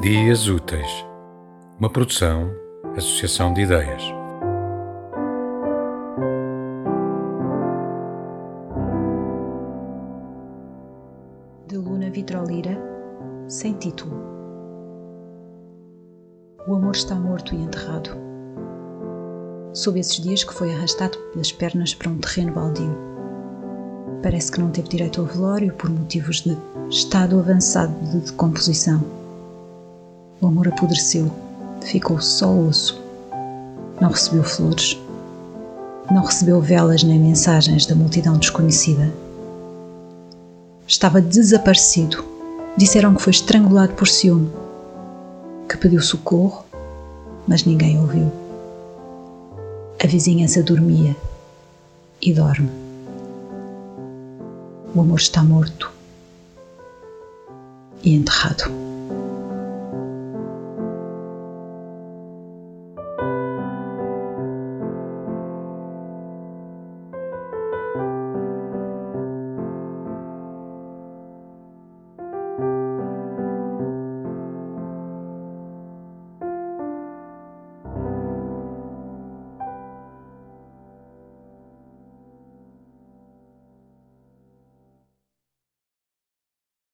Dias Úteis, uma produção, associação de ideias. De Luna Vitrolira, sem título. O amor está morto e enterrado. Soube esses dias que foi arrastado pelas pernas para um terreno baldio. Parece que não teve direito ao velório por motivos de estado avançado de decomposição o amor apodreceu, ficou só osso. Não recebeu flores, não recebeu velas nem mensagens da multidão desconhecida. Estava desaparecido. Disseram que foi estrangulado por ciúme, que pediu socorro, mas ninguém ouviu. A vizinhança dormia e dorme. O amor está morto e enterrado.